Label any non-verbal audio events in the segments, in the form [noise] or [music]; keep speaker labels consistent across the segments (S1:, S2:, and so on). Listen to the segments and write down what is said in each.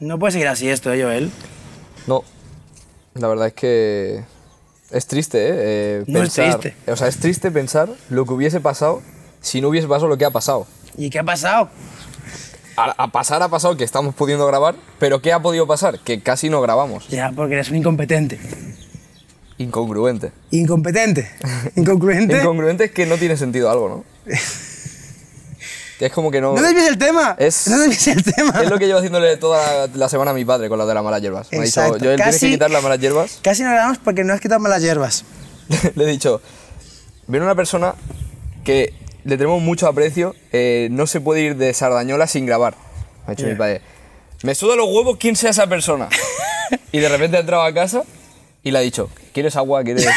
S1: No puede seguir así esto, ¿eh, Joel?
S2: No, la verdad es que es triste, ¿eh? Eh,
S1: No es triste.
S2: O sea, es triste pensar lo que hubiese pasado si no hubiese pasado lo que ha pasado.
S1: ¿Y qué ha pasado?
S2: A, a pasar ha pasado que estamos pudiendo grabar, pero ¿qué ha podido pasar? Que casi no grabamos.
S1: Ya, porque eres un incompetente.
S2: Incongruente.
S1: Incompetente. [laughs] Incongruente.
S2: Incongruente es que no tiene sentido algo, ¿no? [laughs] que es como que no...
S1: no desvíes el tema.
S2: Es-
S1: No desvíes el tema.
S2: Es lo que llevo haciéndole toda la, la semana a mi padre con lo de las malas hierbas. Me ha dicho,
S1: Exacto.
S2: Joel, tienes que quitar las malas hierbas.
S1: Casi no grabamos porque no has quitado malas hierbas. [laughs]
S2: le he dicho, viene una persona que le tenemos mucho aprecio, eh, no se puede ir de Sardañola sin grabar. Me ha dicho
S1: Ya.
S2: mi padre, me suda los huevos quién sea esa persona. [laughs] y de repente ha entrado a casa y le ha dicho, ¿quieres agua? ¿Quieres...? [laughs]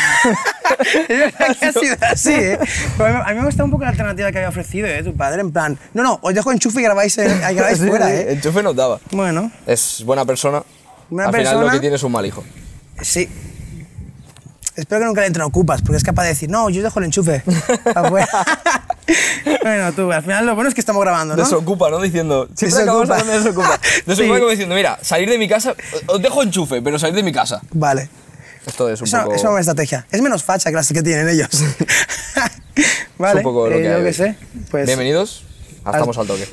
S2: [laughs]
S1: Ha sido así, ¿eh? [laughs] Pero a mí- me gusta un poco la alternativa que había ofrecido, ¿eh? Tu padre, en plan, no, no, os dejo enchufe y grabáis, eh, grabáis
S2: Sí,
S1: fuera, ¿eh?
S2: Enchufe nos daba.
S1: Bueno,
S2: Es buena persona.
S1: Buena
S2: Al final lo
S1: persona.
S2: que tiene es un mal hijo.
S1: sí. Espero que nunca le entren ocupas, porque es capaz de decir, no, yo os dejo el enchufe. afuera". bueno, tú, al final lo bueno es que estamos grabando, ¿no?
S2: Desocupa, ¿no? Diciendo, siempre
S1: Desocupa.
S2: acabamos desocupa. Desocupa
S1: Sí.
S2: como diciendo, mira, salir de mi casa, os dejo enchufe, pero salir de mi casa.
S1: Vale.
S2: Esto es un
S1: Eso,
S2: poco...
S1: es una buena estrategia. Es menos facha que las que tienen ellos. [laughs] vale,
S2: un poco lo
S1: eh,
S2: que
S1: yo
S2: hoy.
S1: sé. Pues,
S2: Bienvenidos, estamos al toque.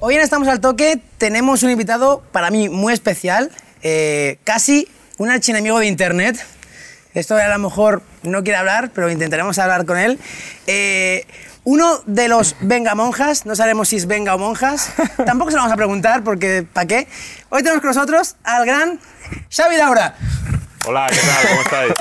S1: Hoy en Estamos al Toque tenemos un invitado para mí muy especial, eh, casi un archienemigo de Internet. Esto a lo mejor no quiere hablar, pero intentaremos hablar con él. Eh, uno de los venga monjas, no sabemos si es venga o monjas, [laughs] tampoco se lo vamos a preguntar porque ¿para qué? Hoy tenemos con nosotros al gran Xavi Laura.
S3: Hola, ¿qué tal? ¿Cómo estáis?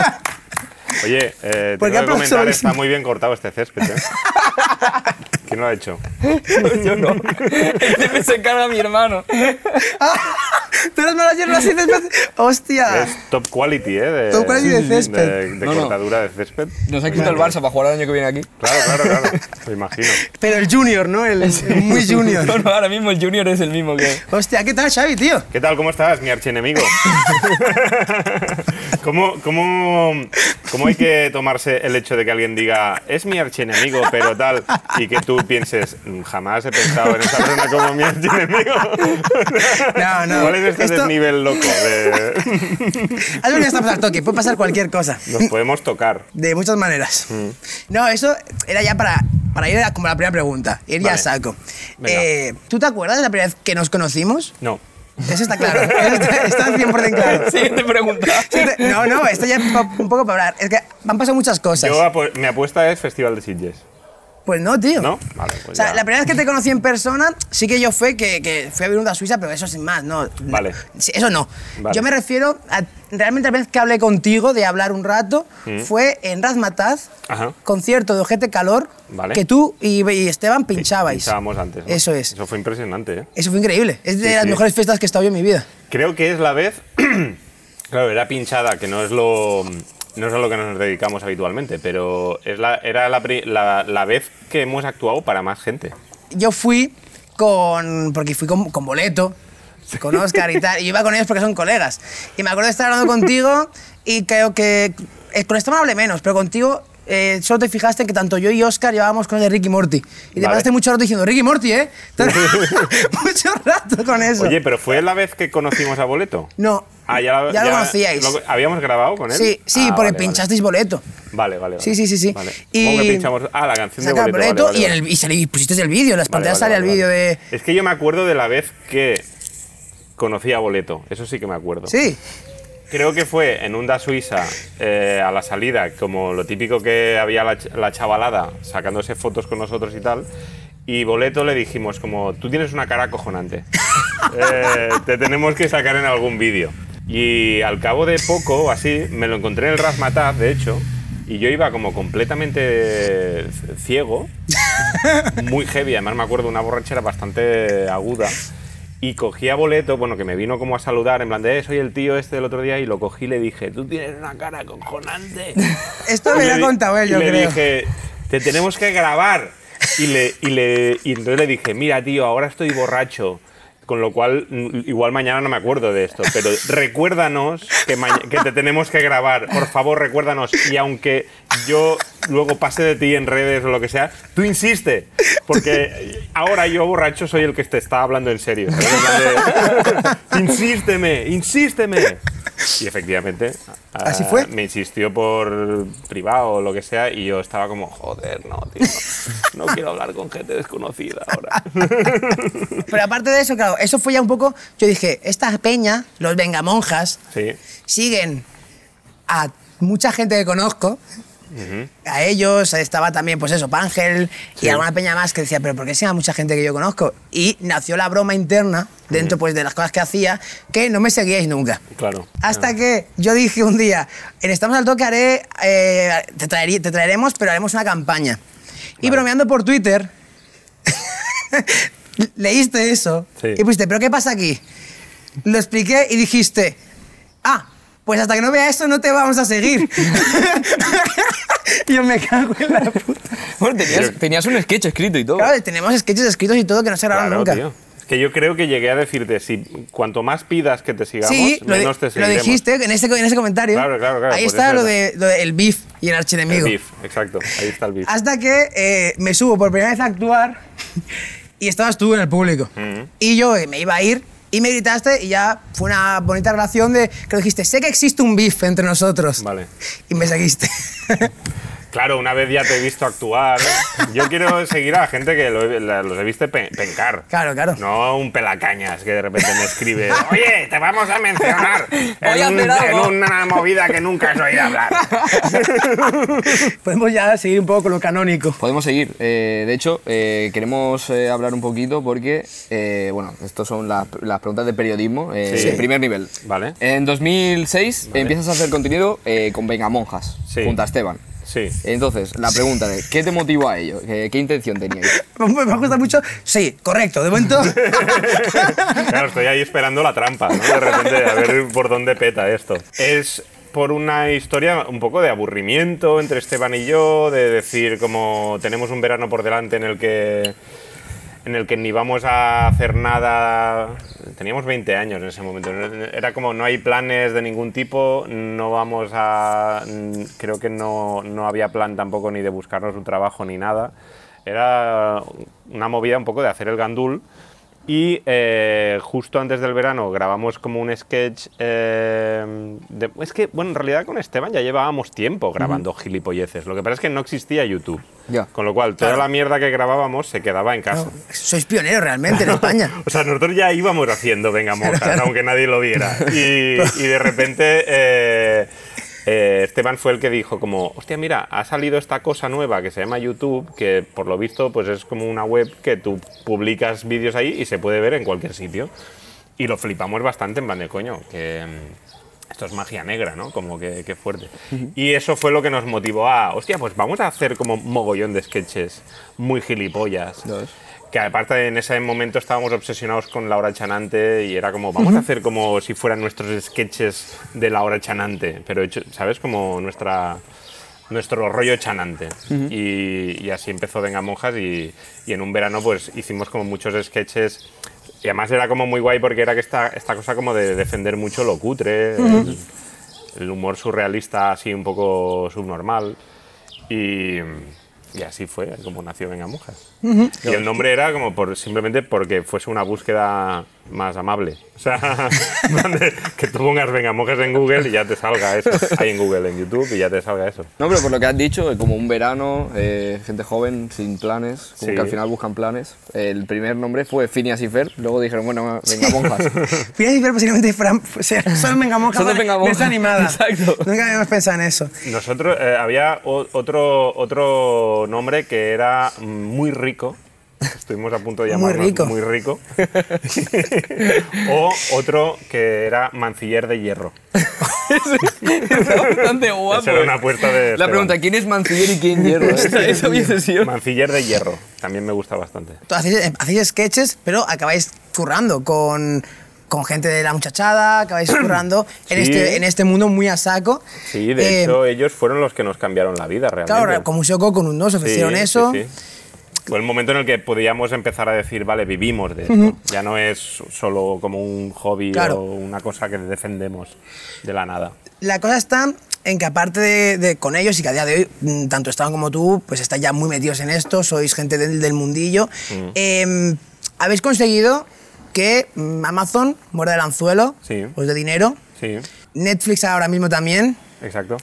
S3: [laughs] Oye, eh,
S1: ¿Por qué
S3: tengo que comentar, está muy bien cortado este césped, ¿eh? [laughs] ¿Quién lo ha hecho? [laughs]
S2: Yo no. Este se encarga mi hermano. [laughs]
S1: ¿Tú eres césped? ¡Hostia!
S3: Es top quality, ¿eh? De,
S1: Top quality de césped.
S3: De, de
S2: No, no.
S3: cortadura de césped.
S2: Nos ha quitado el Barça para jugar el año que viene aquí.
S3: Claro, claro, claro. [laughs] Me imagino.
S1: Pero el junior, ¿no? El, el muy junior.
S2: No, no, ahora mismo el Junior es el mismo que.
S1: Hostia, ¿qué tal, Xavi, tío?
S3: ¿Qué tal? ¿Cómo estás, mi archienemigo? ¿Cómo, cómo, ¿Cómo hay que tomarse el hecho de que alguien diga, es mi archienemigo, pero tal, y que tú pienses, "Mm, jamás he pensado en esa persona como mi archienemigo? [laughs]
S1: No, no.
S3: ¿Cuál es este
S1: Esto-
S3: desnivel loco? De...
S1: Venido hasta pasar toque, puede pasar cualquier cosa.
S3: Nos podemos tocar.
S1: De muchas maneras. No, eso era ya para, para ir a como la primera pregunta, ir ya a
S3: Vale.
S1: saco. Eh, ¿Tú te acuerdas de la primera vez que nos conocimos?
S3: No.
S1: Eso está claro, eso está, está 100% claro. [laughs]
S2: Siguiente pregunta.
S1: Sí, te- No, no, esto ya es un poco para hablar. Es que han pasado muchas cosas.
S3: Yo apu- mi apuesta es Festival de Sitges.
S1: Pues no, tío.
S3: ¿No? Vale, pues
S1: o sea,
S3: ya.
S1: la primera vez que te conocí en persona, sí que yo fue que, que fui a ver una Suiza, pero eso sin más, no.
S3: Vale.
S1: Eso no.
S3: Vale.
S1: Yo me refiero a. Realmente la vez que hablé contigo de hablar un rato fue en Razmataz,
S3: Mm. Ajá.
S1: concierto de Ojete Calor,
S3: Vale.
S1: que tú y, y Esteban pinchabais.
S3: Pinchábamos antes. ¿no?
S1: Eso es.
S3: Eso fue impresionante, ¿eh?
S1: Eso fue increíble. Es de
S3: Sí,
S1: las
S3: sí.
S1: mejores fiestas que he estado yo en mi vida.
S3: Creo que es la vez. [clears throat] claro, era pinchada, que no es lo. No es a lo que nos dedicamos habitualmente, pero es la, era la, la- la vez que hemos actuado para más gente.
S1: Yo fui con. porque fui con, con Boleto, con Oscar y [laughs] tal, y iba con ellos porque son colegas. Y me acuerdo de estar hablando contigo y creo que. eh, con Esteban hablé menos, pero contigo. Eh, solo te fijaste que tanto yo y Oscar llevábamos con el de Ricky Morty. Y te
S3: Vale.
S1: pasaste mucho rato diciendo, Ricky Morty, ¿eh? [laughs] [laughs] mucho rato con eso.
S3: Oye, pero ¿fue la vez que conocimos a Boleto?
S1: no.
S3: Ah, ya, la-
S1: ya lo conocíais.
S3: lo- ¿Habíamos grabado con él?
S1: Sí, sí,
S3: Ah,
S1: porque
S3: vale,
S1: pinchasteis boleto.
S3: Vale, vale. vale.
S1: Sí, sí, sí, sí.
S3: Vale.
S1: Y-
S3: ¿Cómo que pinchamos? Ah, la canción de Boleto.
S1: boleto
S3: vale, vale,
S1: y, en
S3: vale.
S1: el, y, salí- y pusisteis el vídeo, en las
S3: Vale,
S1: pantallas
S3: vale,
S1: sale el
S3: vale,
S1: vídeo
S3: vale.
S1: de.
S3: Es que yo me acuerdo de la vez que conocí a Boleto. Eso sí que me acuerdo.
S1: Sí.
S3: Creo que fue en Onda Suiza, eh, a la salida, como lo típico que había la, la chavalada sacándose fotos con nosotros y tal. Y Boleto le dijimos como, tú tienes una cara acojonante. [laughs] Eh, te tenemos que sacar en algún vídeo. Y al cabo de poco, así, me lo encontré en el Razmataz, de hecho, y yo iba como completamente ciego, [laughs] muy heavy, además me acuerdo una borrachera bastante aguda. Y cogí a Boleto, bueno, que me vino como a saludar, en plan de, "Eh, soy el tío este del otro día, y lo cogí y le dije, tú tienes una cara acojonante. [laughs]
S1: Esto
S3: Y
S1: me
S3: le
S1: lo ha contado él,
S3: y
S1: yo
S3: le
S1: creo.
S3: dije, te tenemos que grabar. Y, le, y, le, y entonces le dije, mira, tío, ahora estoy borracho. Con lo cual, igual mañana no me acuerdo de esto, pero [laughs] recuérdanos que, que te tenemos que grabar. Por favor, recuérdanos. Y aunque yo luego pase de ti en redes o lo que sea, tú insiste. Porque ahora yo borracho soy el que te está hablando en serio. [laughs] insísteme, insísteme. Y efectivamente,
S1: ¿Así
S3: ah,
S1: fue?
S3: me insistió por privado o lo que sea y yo estaba como, joder, no, tío, no, no quiero hablar con gente desconocida ahora. [laughs]
S1: Pero aparte de eso, claro, eso fue ya un poco. Yo dije, esta peña, los vengamonjas,
S3: Sí,
S1: siguen a mucha gente que conozco. A ellos estaba también, pues eso, Pángel y alguna peña más que decía, pero ¿por qué a mucha gente que yo conozco? Y nació la broma interna, dentro pues de las cosas que hacía, que no me seguíais nunca.
S3: claro.
S1: Hasta que yo dije un día, en Estamos al Toque haré, eh, te, traerí- te traeremos, pero haremos una campaña. Y bromeando por Twitter, [laughs] leíste eso
S3: Sí.
S1: y pusiste, ¿pero qué pasa aquí? Lo expliqué y dijiste, ah, pues hasta que no vea esto no te vamos a seguir. [laughs] yo me cago en la puta.
S2: Bueno, tenías, tenías un sketch escrito y todo.
S1: Claro, tenemos sketches escritos y todo que no se grabaron
S3: Claro,
S1: nunca.
S3: tío. Es que yo creo que llegué a decirte, si cuanto más pidas que te sigamos,
S1: Sí, lo,
S3: menos te
S1: lo
S3: seguiremos.
S1: dijiste en ese, en ese comentario.
S3: Claro, claro, claro,
S1: Ahí está
S3: eso
S1: lo, de, lo del beef y el
S3: El
S1: archienemigo.
S3: beef, exacto, ahí está el beef.
S1: Hasta que eh, me subo por primera vez a actuar y estabas tú en el público. Y yo me iba a ir y me gritaste y ya fue una bonita relación de que dijiste, sé que existe un beef entre nosotros.
S3: Vale.
S1: Y me seguiste. [laughs]
S3: Claro, una vez ya te he visto actuar. Yo quiero seguir a la gente que lo los he visto pe- pencar.
S1: Claro, claro.
S3: No un pelacañas que de repente me escribe, oye, te vamos a mencionar [laughs] en, un-
S2: hacer algo".
S3: en una movida que nunca has oído hablar. [laughs]
S1: Podemos ya seguir un poco con lo canónico.
S2: Podemos seguir. Eh, de hecho, eh, queremos eh, hablar un poquito porque, eh, bueno, estas son las, las preguntas de periodismo eh,
S3: Sí.
S2: primer nivel.
S3: Vale.
S2: En 2006 empiezas a hacer contenido eh, con Vengamonjas,
S3: Sí.
S2: junto a Esteban.
S3: Sí.
S2: Entonces, la pregunta de, ¿qué te motivó a ello? ¿Qué, qué intención teníais? [laughs]
S1: Me me gusta mucho. Sí, correcto. De momento. [laughs]
S3: Claro, estoy ahí esperando la trampa, ¿no? De repente, a ver por dónde peta esto. Es por una historia un poco de aburrimiento entre Esteban y yo, de decir como tenemos un verano por delante en el que en el que ni vamos a hacer nada. Teníamos 20 años en ese momento. Era como no hay planes de ningún tipo, no vamos a. Creo que no, no había plan tampoco ni de buscarnos un trabajo ni nada. Era una movida un poco de hacer el gandul. Y eh, justo antes del verano grabamos como un sketch. eh, de- es que, bueno, en realidad con Esteban ya llevábamos tiempo grabando gilipolleces. Lo que pasa es que no existía YouTube.
S2: Ya.
S3: Con lo cual, toda
S1: Claro.
S3: la mierda que grabábamos se quedaba en casa.
S1: Sois pioneros realmente en [laughs] España.
S3: O sea, nosotros ya íbamos haciendo Venga [laughs] Monjas, aunque nadie lo viera. Y, y de repente eh, eh, Esteban fue el que dijo como, hostia, mira, ha salido esta cosa nueva que se llama YouTube, que por lo visto pues es como una web que tú publicas vídeos ahí y se puede ver en cualquier sitio. Y lo flipamos bastante en plan de coño, que... mm, esto es magia negra, ¿no? Como que, que fuerte. Y eso fue lo que nos motivó a, hostia, pues vamos a hacer como mogollón de sketches muy gilipollas.
S2: Ves.
S3: Que aparte en ese momento estábamos obsesionados con la hora chanante y era como, vamos a hacer como si fueran nuestros sketches de la hora chanante, pero hecho, ¿sabes? Como nuestra nuestro rollo chanante. y, y así empezó Venga Monjas y, y en un verano pues hicimos como muchos sketches. Y además era como muy guay porque era que esta, esta cosa como de defender mucho lo cutre, el, el humor surrealista así un poco subnormal. Y, y así fue como nació Venga Monjas. Y el nombre era como por, simplemente porque fuese una búsqueda más amable. O sea, [laughs] que tú pongas Venga Monjas en Google y ya te salga eso. Ahí en Google, en YouTube y ya te salga eso.
S2: No, pero por lo que has dicho, como un verano, eh, gente joven, sin planes, como
S3: Sí.
S2: que al final buscan planes. El primer nombre fue Phineas y Fer, luego dijeron, bueno, venga, monjas. [laughs]
S1: Fíjate y ver posiblemente Fran, o sea, solo Vengamonja.
S2: Solo
S1: vale,
S2: Vengamonja.
S1: desanimada. [laughs]
S2: Exacto.
S1: Nunca habíamos pensado en eso.
S3: Nosotros, eh, había o- otro, otro nombre que era muy rico. Estuvimos a punto de
S1: Muy
S3: llamarlo
S1: rico.
S3: muy rico. o otro que era Manciller de Hierro.
S2: Está bastante guapo.
S3: Esa era una apuesta de
S2: La
S3: Esteban.
S2: pregunta, ¿quién es Manciller y quién hierro? [laughs] Hubiese sido...
S3: Manciller de Hierro. También me gusta bastante.
S1: Hacéis, hacéis sketches, pero acabáis currando con, con gente de la muchachada, acabáis [clears throat] currando en,
S3: Sí.
S1: este, en este mundo muy a saco.
S3: Sí, de
S1: Eh,
S3: hecho, ellos fueron los que nos cambiaron la vida realmente.
S1: Claro, con Museo Coco con un 2
S3: Sí,
S1: ofrecieron
S3: sí,
S1: eso.
S3: sí. Fue el momento en el que podíamos empezar a decir, vale, vivimos de esto. Ya no es solo como un hobby
S1: Claro.
S3: o una cosa que defendemos de la nada.
S1: la cosa está en que aparte de, de con ellos y que a día de hoy, mm, tanto Esteban como tú, pues estáis ya muy metidos en esto, sois gente del, del mundillo, em, habéis conseguido que mm, Amazon muerda el anzuelo,
S3: Sí.
S1: pues de dinero,
S3: Sí,
S1: Netflix ahora mismo también.
S3: exacto.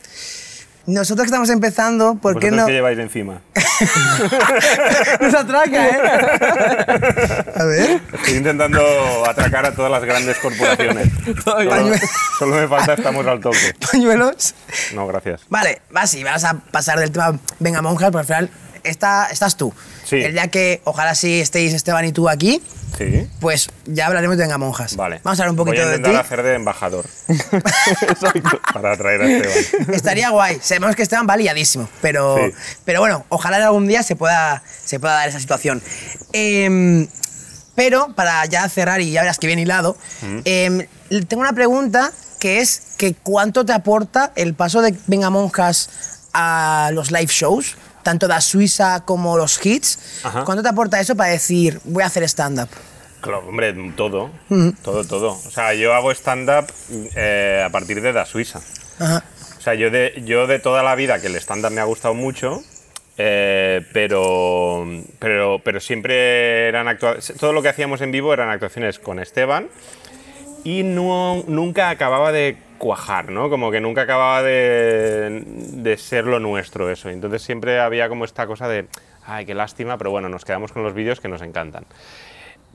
S1: Nosotros que estamos empezando, ¿por qué
S3: ¿Vosotros
S1: no...?
S3: qué lleváis encima? [laughs]
S1: Nos atraca, ¿eh? [laughs] A ver.
S3: Estoy intentando atracar a todas las grandes corporaciones. [laughs] Solo, solo me falta estamos al toque.
S1: Pañuelos.
S3: No, gracias.
S1: Vale, vas y vas a pasar del tema Venga Monjas, pero al final está, estás tú.
S3: Sí.
S1: El día que ojalá sí estéis Esteban y tú aquí,
S3: Sí.
S1: pues ya hablaremos de Venga Monjas.
S3: Vale.
S1: Vamos a hablar un poquito
S3: Voy a
S1: de
S3: intentar
S1: ti.
S3: hacer de embajador. [laughs] Para atraer a Esteban.
S1: Estaría guay. Sabemos que Esteban va liadísimo, pero,
S3: Sí.
S1: pero bueno, ojalá algún día se pueda, se pueda dar esa situación. Em, pero para ya cerrar y ya verás que bien hilado, em, tengo una pregunta que es que cuánto te aporta el paso de Venga Monjas a los live shows, tanto de Suiza como los hits.
S3: Ajá.
S1: ¿Cuánto te aporta eso para decir voy a hacer stand-up?
S3: Claro, hombre, todo. Todo, todo. O sea, yo hago stand-up eh, a partir de Da Suiza.
S1: Ajá.
S3: O sea, yo de, yo de toda la vida que el stand-up me ha gustado mucho, eh, pero, pero, pero siempre eran actuaciones. Todo lo que hacíamos en vivo eran actuaciones con Esteban y no, nunca acababa de cuajar, ¿no? Como que nunca acababa de, de ser lo nuestro eso. Entonces siempre había como esta cosa de, ay, qué lástima, pero bueno, nos quedamos con los vídeos que nos encantan.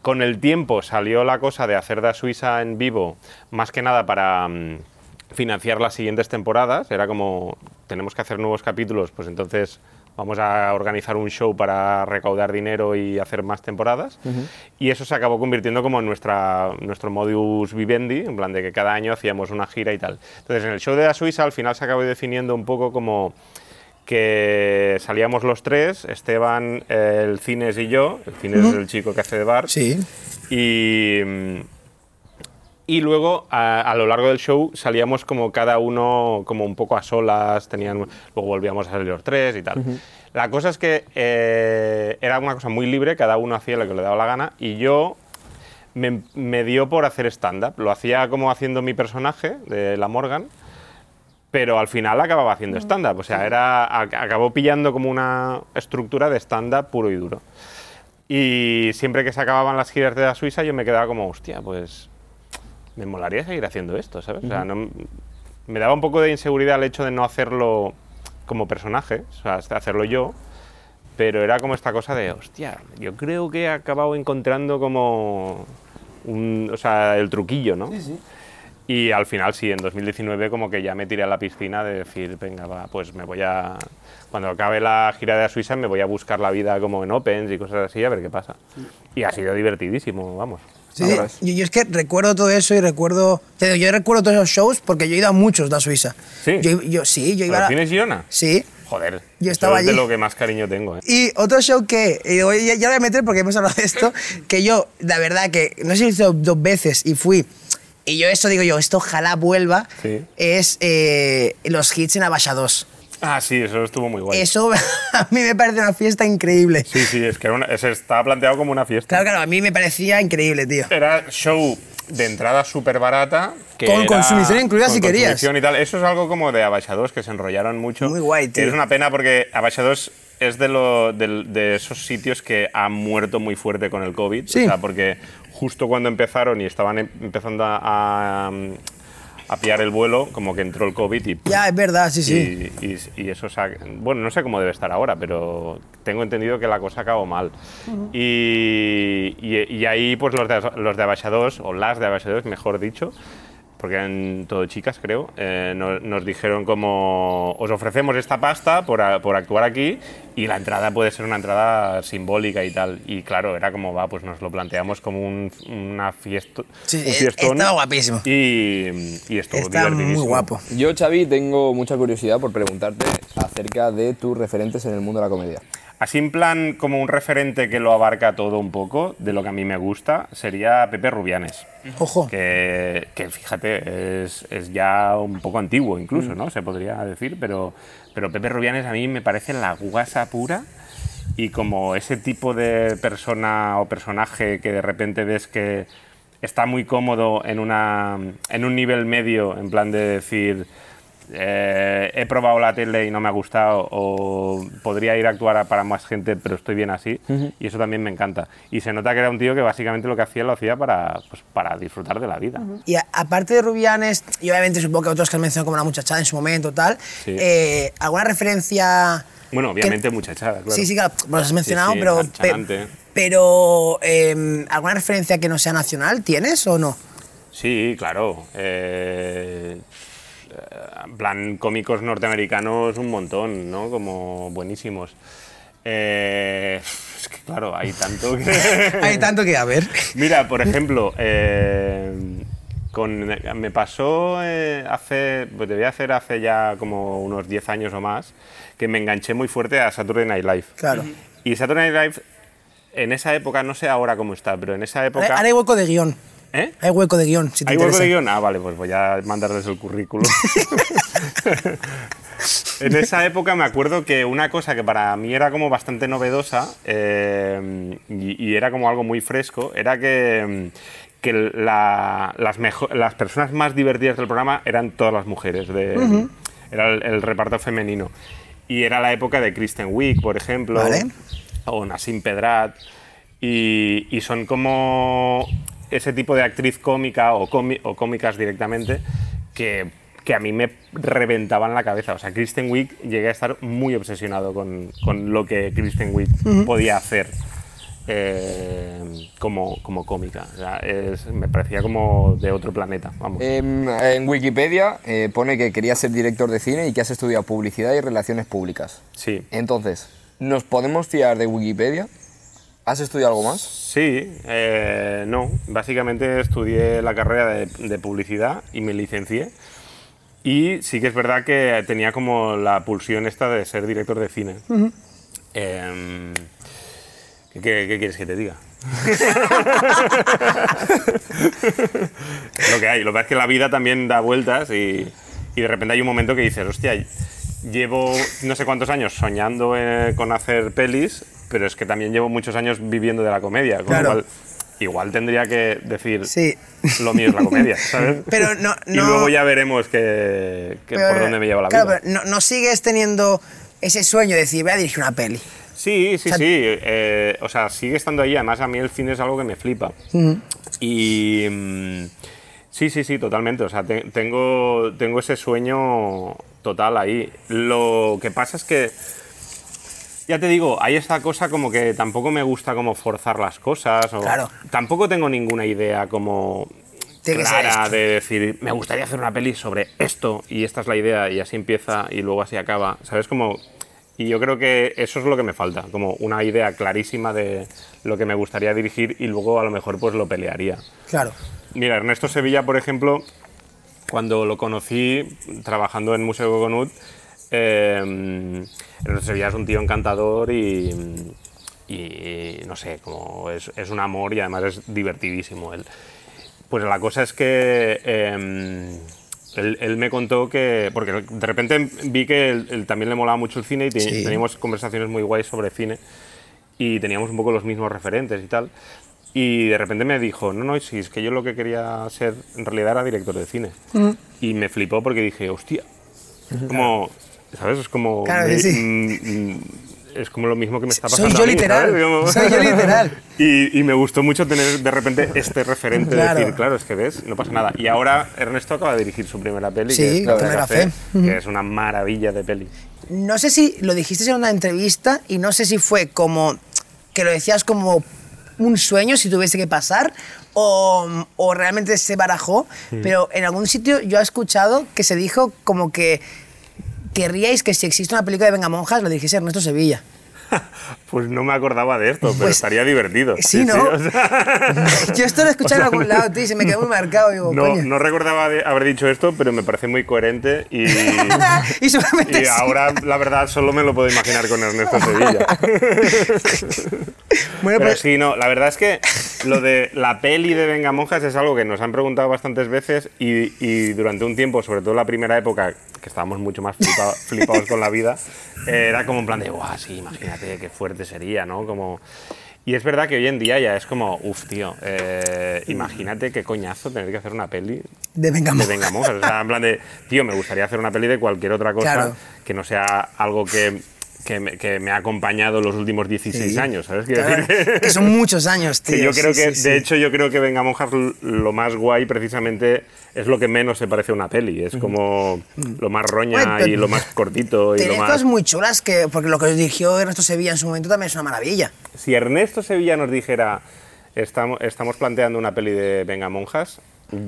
S3: Con el tiempo salió la cosa de hacer Da Suiza en vivo, más que nada para mm, financiar las siguientes temporadas. Era como, tenemos que hacer nuevos capítulos, pues entonces vamos a organizar un show para recaudar dinero y hacer más temporadas. Y eso se acabó convirtiendo como en nuestra, nuestro modus vivendi, en plan de que cada año hacíamos una gira y tal. Entonces en el show de Da Suiza al final se acabó definiendo un poco como que salíamos los tres, Esteban, el Cines y yo. El Cines es el chico que hace de bar.
S1: Sí.
S3: Y, y luego a, a lo largo del show salíamos como cada uno como un poco a solas, tenían, luego volvíamos a salir los tres y tal. La cosa es que eh, era una cosa muy libre, cada uno hacía lo que le daba la gana y yo me, me dio por hacer stand-up. Lo hacía como haciendo mi personaje de la Morgan, pero al final acababa haciendo stand-up. O sea, era, a- acabó pillando como una estructura de stand-up puro y duro. Y siempre que se acababan las giras de la Suiza, yo me quedaba como, hostia, pues me molaría seguir haciendo esto, ¿sabes? O sea, no- me daba un poco de inseguridad el hecho de no hacerlo como personaje, o sea, hacerlo yo, pero era como esta cosa de, hostia, yo creo que he acabado encontrando como un, o sea, el truquillo, ¿no? Y al final sí, en 2019 como que ya me tiré a la piscina de decir, venga, va, pues me voy a... Cuando acabe la gira de la Suiza me voy a buscar la vida como en Opens y cosas así, a ver qué pasa. Y ha sido divertidísimo, vamos.
S1: Sí, yo, yo es que recuerdo todo eso y recuerdo. te digo, yo recuerdo todos esos shows porque yo he ido a muchos de la Suiza.
S3: ¿Sí?
S1: Yo, yo- sí, yo iba
S3: ¿Pero
S1: a.
S3: tienes Girona?
S1: Sí.
S3: Joder,
S1: Yo estaba
S3: es de
S1: allí.
S3: lo que más cariño tengo. ¿eh?
S1: Y otro show que, y digo, ya, ya lo voy a meter porque hemos hablado de esto, que yo, la verdad, que no sé si dos veces y fui, y yo esto digo yo, esto ojalá vuelva,
S3: Sí.
S1: es eh, los hits en Abasha 2.
S3: Ah, sí, eso estuvo muy guay.
S1: Eso [laughs] a mí me parece una fiesta increíble.
S3: Sí, sí, es que era una- ese estaba planteado como una fiesta.
S1: Claro, claro, a mí me parecía increíble, tío.
S3: Era show de entrada súper barata. que
S1: Con consumición incluida,
S3: con
S1: si querías.
S3: consumición y tal. Eso es algo como de Abaixados que se enrollaron mucho.
S1: Muy guay, tío.
S3: Es una pena porque Abaixados es de, lo, de esos sitios que han muerto muy fuerte con el COVID.
S1: Sí.
S3: O sea, porque justo cuando empezaron y estaban em- empezando a, a, a pillar el vuelo, como que entró el COVID y
S1: Ya, es verdad, sí, sí.
S3: y, y- y eso, se ha- bueno, no sé cómo debe estar ahora, pero tengo entendido que la cosa acabó mal. y, y- y ahí, pues los de, los de o las de Abaixados, mejor dicho, porque eran todo chicas, creo, eh, no- nos, dijeron como, os ofrecemos esta pasta por, a- por actuar aquí y la entrada puede ser una entrada simbólica y tal. Y claro, era como, va, pues nos lo planteamos como un, una fiesta,
S1: Sí,
S3: un
S1: eh,
S3: fiestón.
S1: estaba guapísimo.
S3: Y, y estuvo
S1: Está muy guapo.
S2: Yo, Xavi, tengo mucha curiosidad por preguntarte acerca de tus referentes en el mundo de la comedia.
S3: Así en plan como un referente que lo abarca todo un poco, de lo que a mí me gusta, sería Pepe Rubianes.
S1: Ojo.
S3: Que, que fíjate, es, es ya un poco antiguo incluso, ¿no? Se podría decir, pero, pero Pepe Rubianes a mí me parece la guasa pura y como ese tipo de persona o personaje que de repente ves que está muy cómodo en, una, en un nivel medio, en plan de decir, eh, he probado la tele y no me ha gustado, o podría ir a actuar para más gente, pero estoy bien así, y eso también me encanta. Y se nota que era un tío que básicamente lo que hacía lo hacía para, pues, para disfrutar de la vida.
S1: Y a- aparte de Rubianes, y obviamente supongo que otros que has mencionado como la muchachada en su momento, tal,
S3: Sí.
S1: eh, ¿alguna referencia?
S3: Bueno, obviamente
S1: que-
S3: muchachada, claro.
S1: Sí, sí, claro, los has mencionado,
S3: sí,
S1: pero, pe- pero eh, ¿alguna referencia que no sea nacional tienes o no?
S3: Sí, claro. eh, en plan, cómicos norteamericanos un montón, ¿no? Como buenísimos. Eh, es que claro, hay tanto que... [laughs]
S1: Hay tanto que a ver.
S3: Mira, por ejemplo, eh, con, me pasó eh, hace, pues debía hacer hace ya como unos 10 años o más, que me enganché muy fuerte a Saturday Night Live.
S1: Claro.
S3: Y Saturday Night Live, en esa época, no sé ahora cómo está, pero en esa época...
S1: Ahora hay hueco de guion.
S3: ¿Eh?
S1: Hay hueco de guion, si te
S3: ¿Hay hueco de guion? Ah, vale, pues voy a mandarles el currículum. [laughs] en esa época me acuerdo que una cosa que para mí era como bastante novedosa eh, y, y era como algo muy fresco, era que, que la- las, las personas más divertidas del programa eran todas las mujeres, de, era el, el reparto femenino. Y era la época de Kristen Wiig, por ejemplo,
S1: Vale.
S3: o Nassim Pedrat, y, y son como ese tipo de actriz cómica o, cómi- o cómicas directamente que, que a mí me reventaban la cabeza. O sea, Kristen Wiig llegué a estar muy obsesionado con, con lo que Kristen Wiig podía hacer eh, como, como cómica. O sea, es- me parecía como de otro planeta, vamos.
S2: Em, en Wikipedia eh, pone que querías ser director de cine y que has estudiado publicidad y relaciones públicas.
S3: sí.
S2: Entonces, ¿nos podemos fiar de Wikipedia? ¿Has estudiado algo más?
S3: Sí, eh, no. Básicamente estudié la carrera de, de publicidad y me licencié. Y sí que es verdad que tenía como la pulsión esta de ser director de cine. Em, ¿qué, qué- qué quieres que te diga? [laughs] lo que hay. Lo que pasa es que la vida también da vueltas y, y de repente hay un momento que dices, hostia, llevo no sé cuántos años soñando eh, con hacer pelis, pero es que también llevo muchos años viviendo de la comedia. Con
S1: Claro.
S3: lo cual, igual tendría que decir,
S1: Sí.
S3: lo mío es la comedia, [laughs] ¿sabes?
S1: Pero no- [laughs]
S3: Y
S1: no-
S3: luego ya veremos que, que
S1: Pero,
S3: por dónde me lleva la
S1: claro,
S3: vida.
S1: pero no, no sigues teniendo ese sueño de decir, voy a dirigir una peli.
S3: Sí, sí,
S1: O sea-
S3: sí. eh, o sea, sigue estando ahí. Además, a mí el cine es algo que me flipa. Y. mm, sí, sí, sí, totalmente. O sea, te- tengo, tengo ese sueño total ahí. Lo que pasa es que. Ya te digo, hay esta cosa como que tampoco me gusta como forzar las cosas. O
S1: Claro.
S3: Tampoco tengo ninguna idea como
S1: Tiene
S3: clara de decir, me gustaría hacer una peli sobre esto y esta es la idea y así empieza y luego así acaba. ¿Sabes? Como... Y yo creo que eso es lo que me falta, como una idea clarísima de lo que me gustaría dirigir y luego a lo mejor pues lo pelearía.
S1: Claro.
S3: Mira, Ernesto Sevilla, por ejemplo, cuando lo conocí trabajando en Museo Coconut, eh, Ernesto Sevilla es un tío encantador y, y no sé, como es, es un amor y además es divertidísimo él. Pues la cosa es que eh, él, él me contó que, porque de repente vi que él, él también le molaba mucho el cine y te-
S1: Sí.
S3: teníamos conversaciones muy guays sobre cine y teníamos un poco los mismos referentes y tal. Y de repente me dijo, no, no, si es que yo lo que quería ser en realidad era director de cine. Y me flipó porque dije, hostia, como, ¿sabes? Es como...
S1: Claro que sí.
S3: mm, mm, es como lo mismo que me está
S1: Soy
S3: pasando
S1: yo
S3: a mí,
S1: literal, soy yo literal. [laughs]
S3: y, y me gustó mucho tener de repente este referente
S1: Claro.
S3: de decir, claro, es que ves, no pasa nada. Y ahora Ernesto acaba de dirigir su primera peli,
S1: Sí,
S3: que es
S1: La Fe.
S3: que es una maravilla de peli.
S1: No sé si lo dijiste en una entrevista y no sé si fue como que lo decías como un sueño si tuviese que pasar o, o realmente se barajó, pero en algún sitio yo he escuchado que se dijo como que querríais que si existe una película de Venga Monjas lo dijese Ernesto Sevilla. [laughs]
S3: Pues no me acordaba de esto, pero
S1: Pues,
S3: estaría divertido.
S1: sí, ¿no?
S3: o sea, [laughs]
S1: yo esto lo he escuchado en [laughs] algún lado, tío, y se me quedó muy marcado. Digo,
S3: no,
S1: coño.
S3: no recordaba de haber dicho esto, pero me parece muy coherente y,
S1: y
S3: y
S1: sí.
S3: ahora, la verdad, solo me lo puedo imaginar con Ernesto Sevilla.
S1: Bueno,
S3: Pero
S1: pues-
S3: sí, no, la verdad es que lo de la peli de Venga Monjas es algo que nos han preguntado bastantes veces y, y durante un tiempo, sobre todo la primera época, que estábamos mucho más flipa- flipados con la vida, eh, era como en plan de, guau, sí, imagínate qué fuerte sería, ¿no? Como... Y es verdad que hoy en día ya es como, uff, tío, eh, imagínate qué coñazo tener que hacer una peli
S1: De Venga
S3: de
S1: Monjas.
S3: Venga Monjas. O sea, en plan de, tío, me gustaría hacer una peli de cualquier otra cosa
S1: Claro.
S3: que no sea algo que, que, me, que me ha acompañado los últimos 16
S1: Sí.
S3: años, ¿sabes?
S1: Claro,
S3: decir
S1: que son muchos años, [laughs] tío.
S3: que yo creo
S1: sí,
S3: que,
S1: sí, sí.
S3: de hecho, yo creo que Venga Monjas lo más guay precisamente es lo que menos se parece a una peli. Es como lo más roña y lo más cortito y lo más...
S1: cosas muy chulas, que, porque lo que dirigió Ernesto Sevilla en su momento también es una maravilla.
S3: Si Ernesto Sevilla nos dijera, estamos, estamos planteando una peli de Venga Monjas,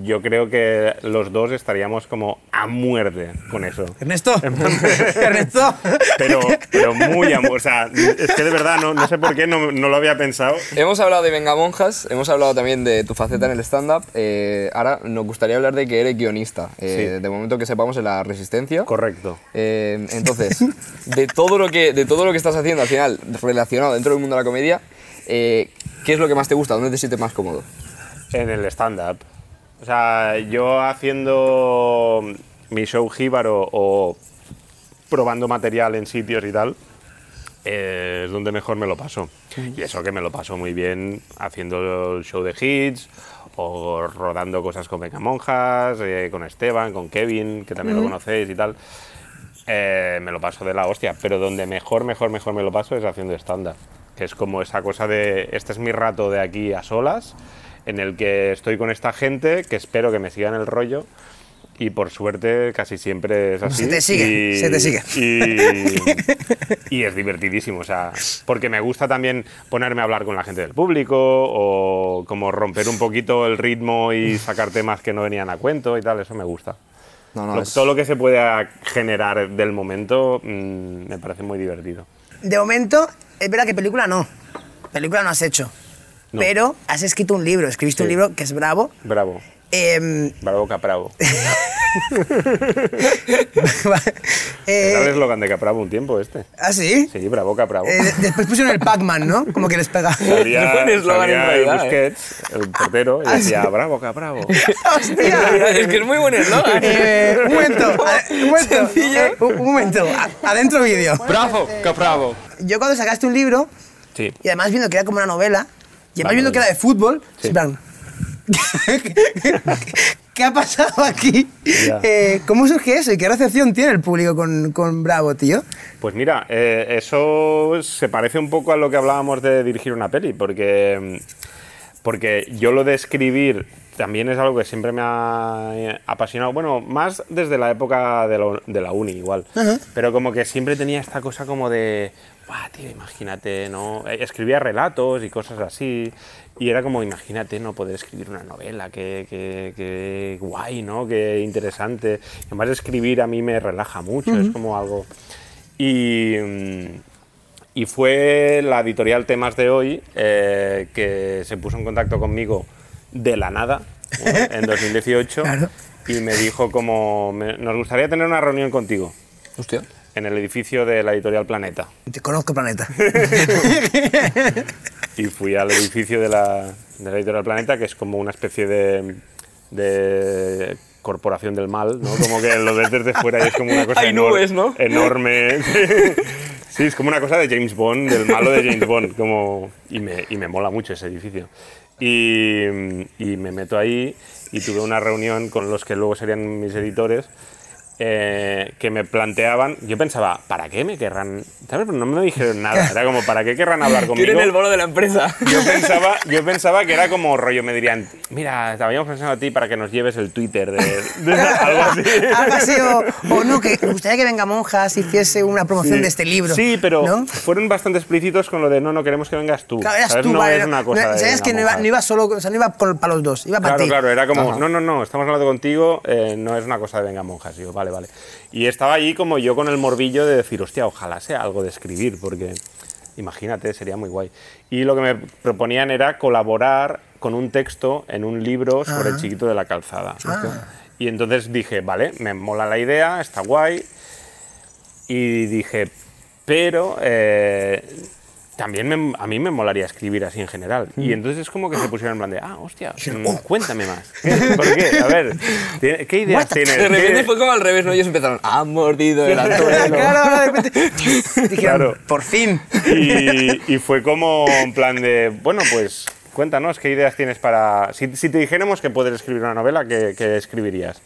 S3: yo creo que los dos estaríamos como a muerte con eso.
S1: Ernesto, [laughs] Ernesto.
S3: Pero, pero muy amor. O sea, es que de verdad no, no sé por qué no, no lo había pensado.
S2: Hemos hablado de Venga Monjas, hemos hablado también de tu faceta en el stand-up. eh, ahora nos gustaría hablar de que eres guionista. eh,
S3: Sí.
S2: De momento que sepamos en la Resistencia.
S3: Correcto.
S2: Eh, entonces, de todo, lo que, de todo lo que estás haciendo al final relacionado dentro del mundo de la comedia, eh, ¿qué es lo que más te gusta? ¿Dónde te sientes más cómodo?
S3: En el stand-up. O sea, yo haciendo mi show jíbaro o probando material en sitios y tal, eh, es donde mejor me lo paso. Y eso que me lo paso muy bien haciendo el show de hits o rodando cosas con Venga Monjas, eh, con Esteban, con Kevin, que también lo conocéis y tal. Eh, me lo paso de la hostia, pero donde mejor, mejor, mejor me lo paso es haciendo stand-up. Que es como esa cosa de, este es mi rato de aquí a solas, en el que estoy con esta gente, que espero que me sigan el rollo, y por suerte casi siempre es así.
S1: Se te sigue,
S3: y-
S1: se te sigue.
S3: Y, [laughs] y es divertidísimo, o sea, porque me gusta también ponerme a hablar con la gente del público, o como romper un poquito el ritmo y sacar temas que no venían a cuento y tal, eso me gusta.
S2: No, no,
S3: Lo-
S2: es-
S3: Todo lo que se pueda generar del momento mm, me parece muy divertido.
S1: De momento, es verdad que película no. Película no has hecho.
S3: No.
S1: Pero has escrito un libro, escribiste un
S3: Sí.
S1: libro que es bravo.
S3: Bravo.
S1: Em,
S3: Bravo Capravo. [laughs]
S1: eh,
S3: Era el eslogan de Capravo un tiempo este.
S1: ¿Ah, sí?
S3: Sí, Bravo Capravo.
S1: Eh, de- después pusieron el Pac-Man, ¿no? Como que les pega. [laughs]
S3: Salía, [laughs]
S2: Buen eslogan en realidad,
S3: Busquets, el portero, y
S1: Ah,
S3: decía Bravo Capravo.
S1: ¡Hostia!
S2: es que es muy buen eslogan.
S1: Eh, un momento, un momento,
S2: Sencillo.
S1: eh, un, un momento, adentro vídeo.
S3: Bravo Capravo.
S1: Yo cuando sacaste un libro,
S3: Sí.
S1: y además viendo que era como una novela, y además viendo que era de fútbol,
S3: Sí.
S1: en plan, [laughs] ¿qué ha pasado aquí? Eh, ¿Cómo surge eso y qué recepción tiene el público con, con Bravo, tío?
S3: Pues mira, eh, eso se parece un poco a lo que hablábamos de dirigir una peli, porque, porque yo lo de escribir también es algo que siempre me ha eh, apasionado, bueno, más desde la época de la uni igual, pero como que siempre tenía esta cosa como de, "Buah, tío, imagínate, ¿no? Eh, Escribía relatos y cosas así, y era como, imagínate, no poder escribir una novela, qué, qué- qué guay, ¿no? Qué interesante. Además escribir a mí me relaja mucho, es como algo... Y, mm, y fue la editorial Temas de hoy eh, que se puso en contacto conmigo de la nada ¿no? en 2018 [laughs]
S1: Claro.
S3: y me dijo como, "Me- nos gustaría tener una reunión contigo
S2: Hostia.
S3: En el edificio de la editorial Planeta.
S1: Te conozco, planeta. [laughs]
S3: Y fui al edificio de la, de la editorial Planeta, que es como una especie de, de corporación del mal, ¿no? Como que lo ves desde fuera y es como una cosa
S2: Hay nubes, ¿no?
S3: enorme. [laughs] Sí, es como una cosa de James Bond, del malo de James Bond. Como, y, me, y me mola mucho ese edificio. Y, y me meto ahí y tuve una reunión con los que luego serían mis editores. Eh, que me planteaban, yo pensaba, ¿para qué me querrán? ¿Sabes? Pero no me dijeron nada, era como, ¿para qué querrán hablar conmigo?
S2: Quieren el bono de la empresa.
S3: Yo pensaba, yo [laughs] pensaba que era como rollo, me dirían, mira, te habíamos pensado a ti para que nos lleves el Twitter de, de algo así. [laughs]
S1: Algo así, o, o no, que me gustaría que Venga Monjas hiciese una promoción
S3: Sí.
S1: de este libro.
S3: Sí, pero
S1: ¿no?
S3: fueron bastante explícitos con lo de no, no queremos que vengas tú.
S1: Claro, eras
S3: ¿sabes?
S1: tú,
S3: no
S1: vale,
S3: es una cosa
S1: no-
S3: de
S1: sabías que no iba,
S3: monjas.
S1: no iba solo, o sea, no iba con- para los dos, iba para
S3: Claro,
S1: ti.
S3: claro, era como,
S2: Ajá.
S3: no, no, no, estamos hablando contigo, eh, no es una cosa de venga monjas. Y yo, vale, vale. Y estaba allí como yo con el morbillo de decir, hostia, ojalá sea algo de escribir, porque imagínate, sería muy guay. Y lo que me proponían era colaborar con un texto en un libro sobre el chiquito de la calzada. Y entonces dije, vale, me mola la idea, está guay. Y dije, pero eh, también me- a mí me molaría escribir así en general. Y entonces es como que se pusieron en plan de, ah, hostia, mm,
S1: "Oh".
S3: cuéntame más. [laughs] ¿Por qué? A ver, ¿tiene- ¿qué ideas tienes? [laughs]
S2: De repente
S3: ¿Qué-
S2: fue como al revés, ¿no? Ellos empezaron, han mordido el [laughs] anzuelo.
S1: claro, de repente. Dijeron,
S3: Claro.
S1: por fin.
S3: Y, y fue como en plan de, bueno, pues cuéntanos qué ideas tienes para... Si, si te dijéramos que puedes escribir una novela, ¿qué, qué escribirías?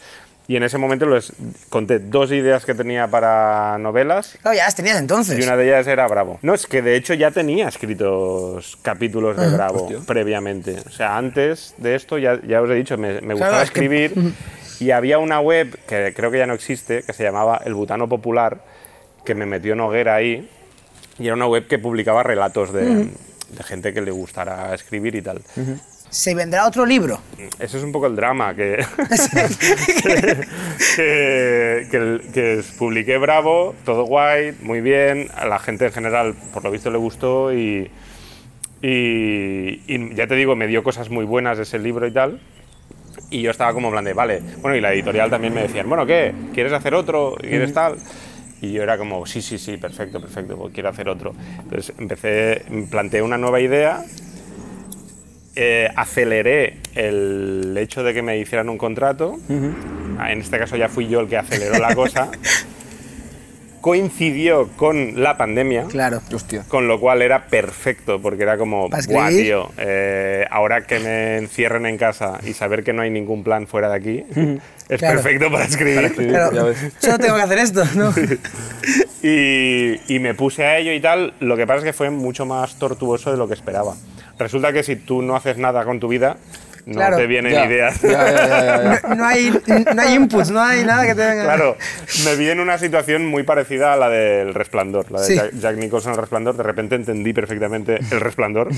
S3: Y en ese momento les conté dos ideas que tenía para novelas
S1: Claro, ya las tenías entonces.
S3: y una de ellas era Bravo. No, es que de hecho ya tenía escritos capítulos de Bravo previamente. O sea, antes de esto ya, ya os he dicho, me, me gustaba
S1: es que-
S3: escribir [laughs] y había una web que creo que ya no existe, que se llamaba El Butano Popular, que me metió Noguera ahí y era una web que publicaba relatos de, de gente que le gustara escribir y tal.
S1: Se vendrá otro libro.
S3: Ese es un poco el drama, [laughs] que, que, que, publiqué Bravo, todo guay, muy bien, a la gente en general por lo visto le gustó y, y, y ya te digo, me dio cosas muy buenas de ese libro y tal. Y yo estaba como en plan de, vale, bueno, y la editorial también me decían, bueno, ¿qué? ¿Quieres hacer otro? ¿Quieres tal? Y yo era como, sí, sí, sí, perfecto, perfecto, quiero hacer otro. Entonces empecé, planteé una nueva idea eh, aceleré el hecho de que me hicieran un contrato. Ah, En este caso ya fui yo el que aceleró la cosa. Coincidió con la pandemia.
S1: Claro.
S2: Hostia.
S3: Con lo cual era perfecto, porque era como,
S1: ¿Para
S3: guau,
S1: escribir?
S3: tío, eh, ahora que me encierren en casa y saber que no hay ningún plan fuera de aquí, [laughs] es
S1: Claro.
S3: perfecto para escribir.
S1: Claro,
S2: ya ves.
S1: solo tengo que hacer esto, ¿no? [laughs]
S3: Y, y me puse a ello y tal. Lo que pasa es que fue mucho más tortuoso de lo que esperaba. Resulta que si tú no haces nada con tu vida, no
S1: Claro.
S3: te vienen
S2: Ya,
S3: ideas.
S2: ya, ya, ya, ya, ya.
S1: No, no hay, no hay inputs, no hay nada que te venga.
S3: Claro, me vi en una situación muy parecida a la del Resplandor, la de
S1: Sí.
S3: Jack, Jack Nicholson el Resplandor. De repente entendí perfectamente el Resplandor.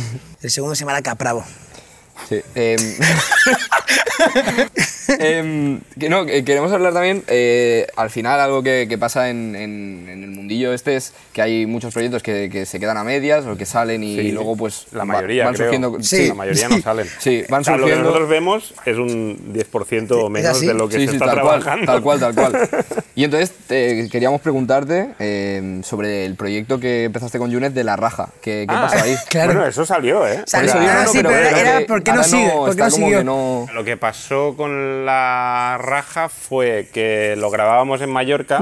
S1: El segundo se llama Capravo.
S2: Sí. em, [laughs] em, que no, que queremos hablar también, eh, al final algo que, que pasa en, en- en el mundillo este es que hay muchos proyectos que, que se quedan a medias o que salen y
S3: Sí.
S2: luego pues
S3: La mayoría,
S2: van
S3: creo.
S2: surgiendo...
S1: Sí.
S3: La mayoría no salen.
S2: Sí, van
S3: O sea, lo que
S2: surgiendo-
S3: nosotros vemos es un 10% o menos de lo que
S2: Sí,
S3: se
S2: sí,
S3: está
S2: tal cual,
S3: trabajando.
S2: tal cual, tal cual. [laughs] Y entonces eh, queríamos preguntarte eh, sobre el proyecto que empezaste con Junet de La Raja. ¿Qué, qué
S3: Ah,
S2: pasó ahí? [laughs]
S1: Claro.
S3: Bueno, eso salió, ¿eh?
S1: Salió,
S3: O sea,
S1: salió,
S2: no, no,
S1: sí, pero era
S2: que
S1: ¿por qué no sigue? ¿Por qué no siguió?
S2: que no...
S3: Lo que pasó con la raja fue que lo grabábamos en Mallorca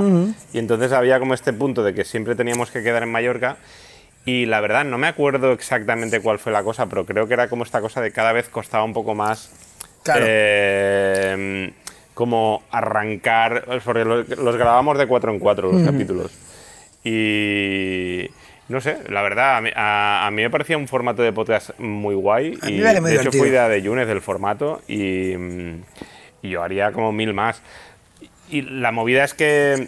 S3: y entonces había como este punto de que siempre teníamos que quedar en Mallorca y la verdad no me acuerdo exactamente cuál fue la cosa, pero creo que era como esta cosa de cada vez costaba un poco más
S1: Claro.
S3: eh, como arrancar, porque los, grabamos de cuatro en cuatro los capítulos y... No sé, la verdad, a mí, a- a mí me parecía un formato de podcast muy guay.
S1: A mí
S3: y
S1: muy
S3: de hecho
S1: divertido.
S3: idea de Yunes del formato y, y yo haría como mil más. Y la movida es que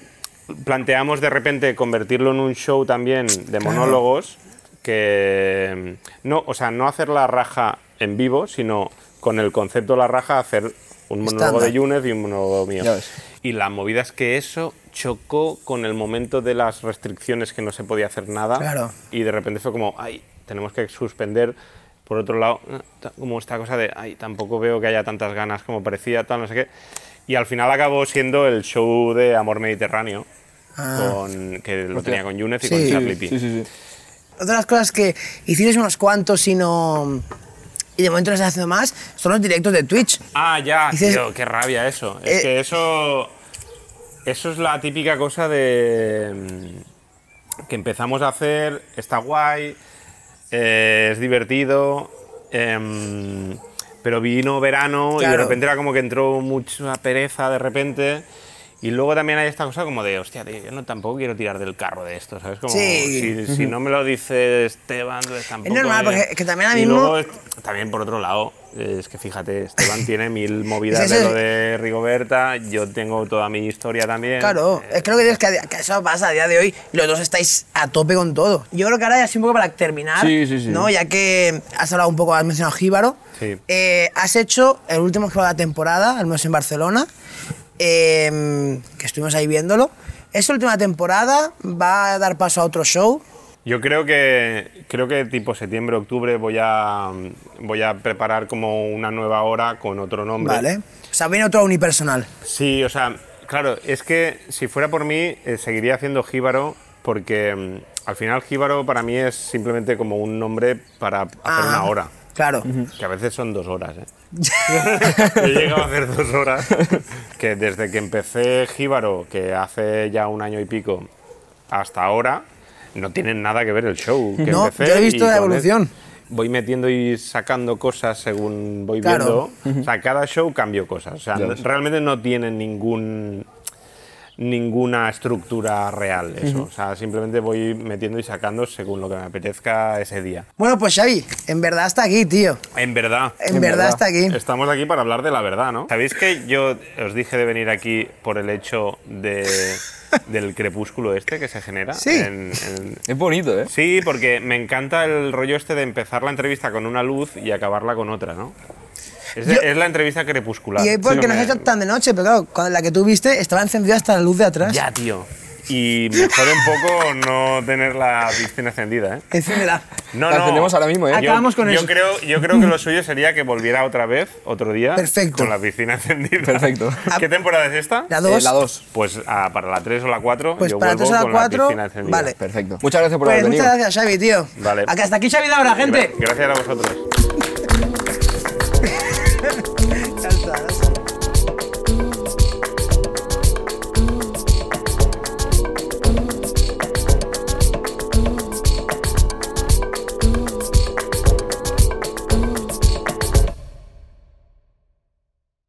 S3: planteamos de repente convertirlo en un show también de monólogos que no, o sea, no hacer la raja en vivo, sino con el concepto de la raja hacer un monólogo de Yunes y un monólogo mío. Y la movida es que eso chocó con el momento de las restricciones que no se podía hacer nada.
S1: Claro.
S3: Y de repente fue como, ay, tenemos que suspender. Por otro lado, como esta cosa de, ay, tampoco veo que haya tantas ganas como parecía, tal, no sé qué. Y al final acabó siendo el show de Amor Mediterráneo,
S1: Ah.
S3: con, que lo tenía con Yunez y
S1: Sí.
S3: con Charlie P.
S2: sí, sí.
S1: Otra de las cosas que hicieron unos cuantos y no. Y de momento no se está haciendo más son los directos de Twitch.
S3: Ah, ya,
S1: Dices-
S3: tío, qué rabia eso. Es
S1: Eh,
S3: que eso. Eso es la típica cosa de. mm, que empezamos a hacer, está guay, eh, es divertido, em, pero vino verano y de repente era como que entró mucha pereza de repente. Y luego también hay esta cosa como de, hostia, tío, yo no, tampoco quiero tirar del carro de esto, ¿sabes? Como
S1: Sí.
S3: si, si no me lo dice Esteban, pues tampoco...
S1: normal,
S3: me-
S1: porque- que también ahora mismo-
S3: luego, también por otro lado, eh, es que fíjate, Esteban [laughs] tiene mil movidas
S1: Es
S3: de lo de Rigoberta, yo tengo toda mi historia también.
S1: Claro, es que lo que digo es que, que eso pasa a día de hoy y los dos estáis a tope con todo. Yo creo que ahora ya así un poco para terminar,
S2: Sí, sí, sí.
S1: ¿no? Ya que has hablado un poco, has mencionado Jíbaro, eh, has hecho el último juego de la temporada, al menos en Barcelona, eh, que estuvimos ahí viéndolo. ¿Esa última temporada va a dar paso a otro show?
S3: Yo creo que creo que tipo septiembre, octubre voy a voy a preparar como una nueva hora con otro nombre.
S1: Vale. O sea, viene otro unipersonal.
S3: Sí, o sea, claro, es que si fuera por mí eh, seguiría haciendo Jíbaro porque mm, al final Jíbaro para mí es simplemente como un nombre para hacer
S1: Ah,
S3: una hora.
S1: Claro.
S3: Que a veces son dos horas, ¿eh? [laughs] He llegado a hacer dos horas. Que desde que empecé Jíbaro, que hace ya un año y pico, hasta ahora, no tienen nada que ver el show. Que
S1: No,
S3: empecé
S1: yo he visto
S3: y
S1: la evolución.
S3: Voy metiendo y sacando cosas según voy
S1: Claro.
S3: viendo. O sea, cada show cambio cosas. O sea, realmente no tienen ningún ninguna estructura real eso. O sea, simplemente voy metiendo y sacando según lo que me apetezca ese día.
S1: Bueno, pues Xavi, en verdad está aquí, tío.
S3: En verdad.
S1: En,
S2: En
S1: verdad,
S2: verdad.
S1: está aquí.
S3: Estamos aquí para hablar de la verdad, ¿no? ¿Sabéis que yo os dije de venir aquí por el hecho de, [laughs] del crepúsculo este que se genera?
S1: Sí.
S3: En- en-
S2: Es bonito, ¿eh?
S3: Sí, porque me encanta el rollo este de empezar la entrevista con una luz y acabarla con otra, ¿no? Es,
S1: Yo-
S3: es la entrevista crepuscular.
S1: Y es porque
S3: Sí,
S1: nos
S3: me-
S1: ha hecho tan de noche, pero claro, cuando la que tú viste estaba encendida hasta la luz de atrás.
S3: Ya, tío. Y me jode un poco no tener la piscina encendida, ¿eh?
S1: Encéndela.
S3: No,
S2: La
S3: no.
S2: encendemos ahora mismo, ¿eh?
S3: Yo-
S1: Acabamos con
S3: yo
S1: eso.
S3: Creo, yo creo que lo suyo sería que volviera otra vez, otro día,
S1: Perfecto.
S3: con la piscina encendida.
S2: Perfecto.
S3: ¿Qué temporada es esta?
S1: La dos.
S2: Eh, la 2.
S3: Pues ah, para la 3 o la 4
S1: Pues
S3: yo
S1: para
S3: vuelvo
S1: tres o la
S3: con
S1: cuatro,
S3: la piscina encendida.
S1: vale.
S2: Perfecto. Muchas gracias por
S1: Pues
S2: haber venido.
S1: muchas gracias, Xavi, tío.
S3: Vale.
S1: Hasta aquí Xavi de ahora, gente.
S3: Gra- Gracias a vosotros.